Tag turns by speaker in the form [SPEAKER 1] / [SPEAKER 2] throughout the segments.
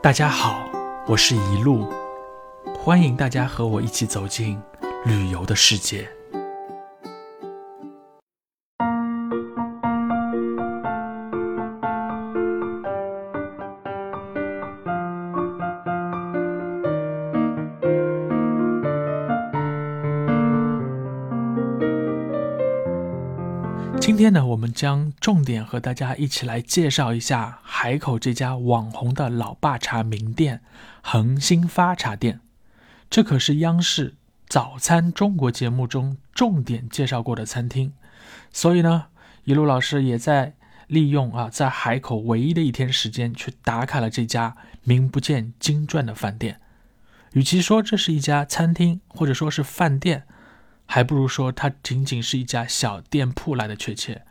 [SPEAKER 1] 大家好，我是一路，欢迎大家和我一起走进旅游的世界。今天呢，我们将重点和大家一起来介绍一下海口这家网红的老爸茶名店——恒兴发茶店。这可是央视《早餐中国》节目中重点介绍过的餐厅。所以呢，一路老师也在利用啊，在海口唯一的一天时间去打卡了这家名不见经传的饭店。与其说这是一家餐厅，或者说是饭店。还不如说它仅仅是一家小店铺来的确切。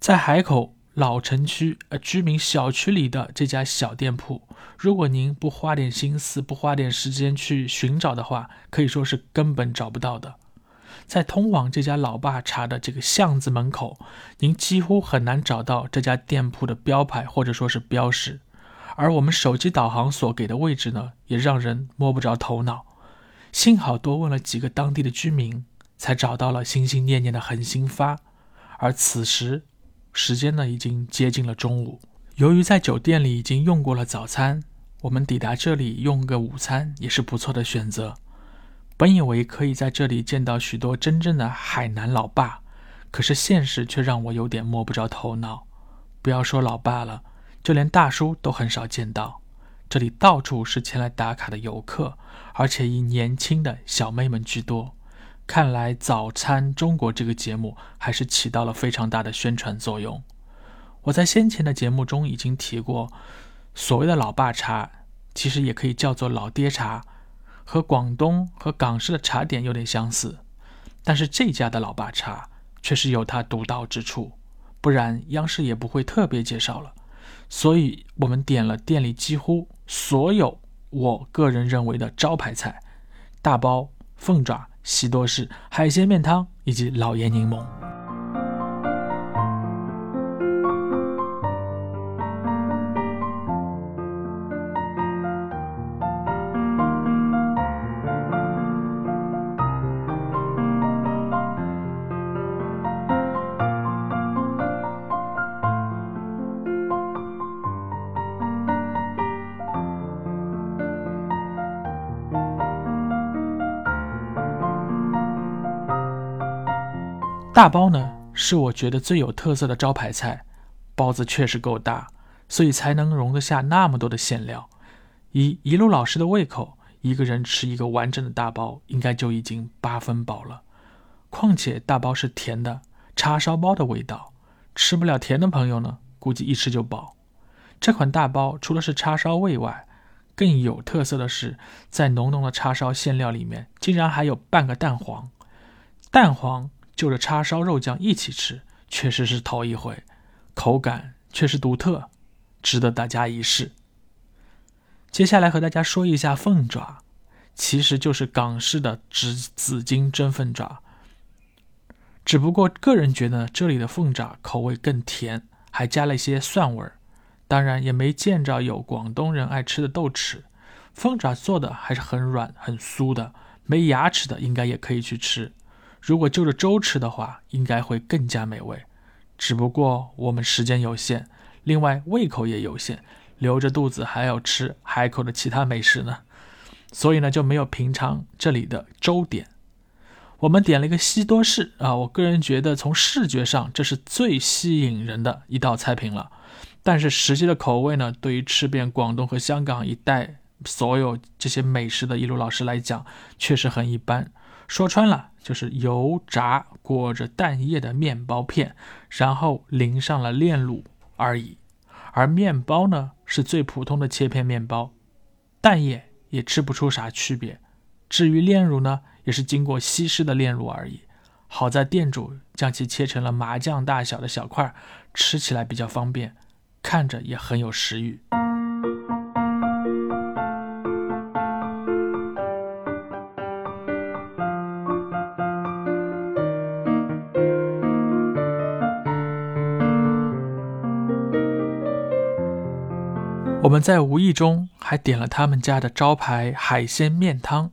[SPEAKER 1] 在海口老城区呃居民小区里的这家小店铺，如果您不花点心思、不花点时间去寻找的话，可以说是根本找不到的。在通往这家老爸茶的这个巷子门口，您几乎很难找到这家店铺的标牌或者说是标识，而我们手机导航所给的位置呢，也让人摸不着头脑。幸好多问了几个当地的居民，才找到了心心念念的恒兴发。而此时，时间呢已经接近了中午。由于在酒店里已经用过了早餐，我们抵达这里用个午餐也是不错的选择。本以为可以在这里见到许多真正的海南老爸，可是现实却让我有点摸不着头脑。不要说老爸了，就连大叔都很少见到。这里到处是前来打卡的游客，而且以年轻的小妹们居多。看来《早餐中国》这个节目还是起到了非常大的宣传作用。我在先前的节目中已经提过，所谓的老爸茶，其实也可以叫做老爹茶，和广东和港式的茶点有点相似。但是这家的老爸茶却是有它独到之处，不然央视也不会特别介绍了。所以我们点了店里几乎所有我个人认为的招牌菜：大包、凤爪、西多士、海鲜面汤以及老盐柠檬。大包呢，是我觉得最有特色的招牌菜，包子确实够大，所以才能容得下那么多的馅料。以一路老师的胃口，一个人吃一个完整的大包，应该就已经八分饱了。况且大包是甜的，叉烧包的味道，吃不了甜的朋友呢，估计一吃就饱。这款大包除了是叉烧味外，更有特色的是，在浓浓的叉烧馅料里面，竟然还有半个蛋黄，蛋黄。就着叉烧肉酱一起吃，确实是头一回，口感确实独特，值得大家一试。接下来和大家说一下凤爪，其实就是港式的紫紫金蒸凤爪，只不过个人觉得这里的凤爪口味更甜，还加了一些蒜味儿。当然也没见着有广东人爱吃的豆豉，凤爪做的还是很软很酥的，没牙齿的应该也可以去吃。如果就着粥吃的话，应该会更加美味。只不过我们时间有限，另外胃口也有限，留着肚子还要吃海口的其他美食呢，所以呢就没有品尝这里的粥点。我们点了一个西多士啊，我个人觉得从视觉上这是最吸引人的一道菜品了。但是实际的口味呢，对于吃遍广东和香港一带所有这些美食的一路老师来讲，确实很一般。说穿了。就是油炸裹着蛋液的面包片，然后淋上了炼乳而已。而面包呢，是最普通的切片面包，蛋液也吃不出啥区别。至于炼乳呢，也是经过稀释的炼乳而已。好在店主将其切成了麻将大小的小块，吃起来比较方便，看着也很有食欲。我们在无意中还点了他们家的招牌海鲜面汤，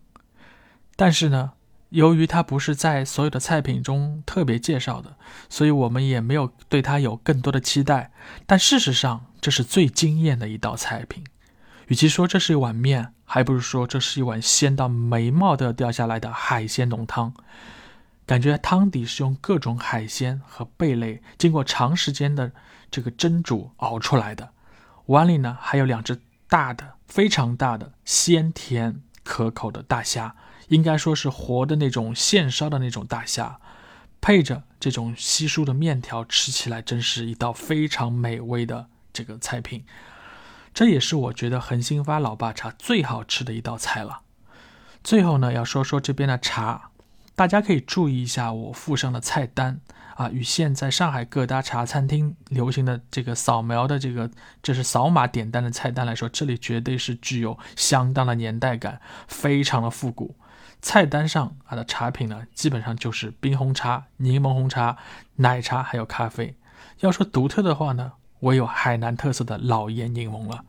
[SPEAKER 1] 但是呢，由于它不是在所有的菜品中特别介绍的，所以我们也没有对它有更多的期待。但事实上，这是最惊艳的一道菜品。与其说这是一碗面，还不如说这是一碗鲜到眉毛都要掉下来的海鲜浓汤。感觉汤底是用各种海鲜和贝类经过长时间的这个蒸煮熬出来的。碗里呢还有两只大的、非常大的鲜甜可口的大虾，应该说是活的那种现烧的那种大虾，配着这种稀疏的面条，吃起来真是一道非常美味的这个菜品。这也是我觉得恒兴发老爸茶最好吃的一道菜了。最后呢，要说说这边的茶，大家可以注意一下我附上的菜单啊，与现在上海各大茶餐厅流行的这个扫描的这个这是扫码点单的菜单来说，这里绝对是具有相当的年代感，非常的复古。菜单上啊的茶品呢，基本上就是冰红茶、柠檬红茶、奶茶还有咖啡。要说独特的话呢。唯有海南特色的老盐柠檬了。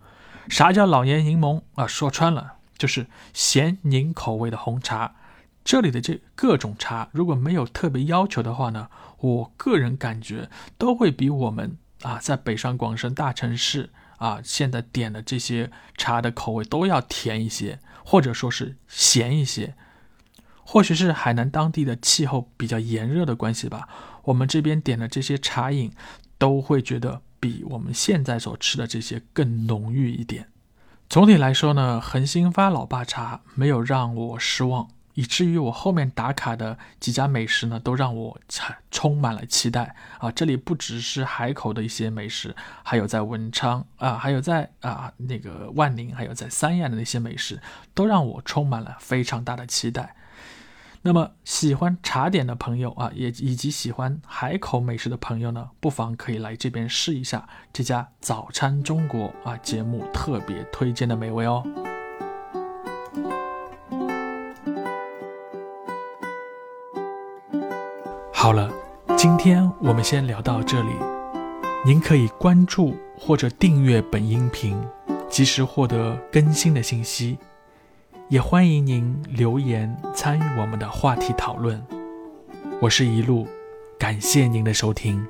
[SPEAKER 1] 啥叫老盐柠檬啊？说穿了就是咸柠口味的红茶。这里的这各种茶，如果没有特别要求的话呢，我个人感觉都会比我们啊在北上广深大城市啊现在点的这些茶的口味都要甜一些，或者说是咸一些。或许是海南当地的气候比较炎热的关系吧，我们这边点的这些茶饮都会觉得。比我们现在所吃的这些更浓郁一点。总体来说呢，恒兴发老爸茶没有让我失望，以至于我后面打卡的几家美食呢，都让我充满了期待啊！这里不只是海口的一些美食，还有在文昌啊，还有在啊那个万宁，还有在三亚的那些美食，都让我充满了非常大的期待。那么喜欢茶点的朋友啊，也以及喜欢海口美食的朋友呢，不妨可以来这边试一下这家早餐中国啊节目特别推荐的美味哦。好了，今天我们先聊到这里。您可以关注或者订阅本音频，及时获得更新的信息。也欢迎您留言参与我们的话题讨论。我是一路，感谢您的收听。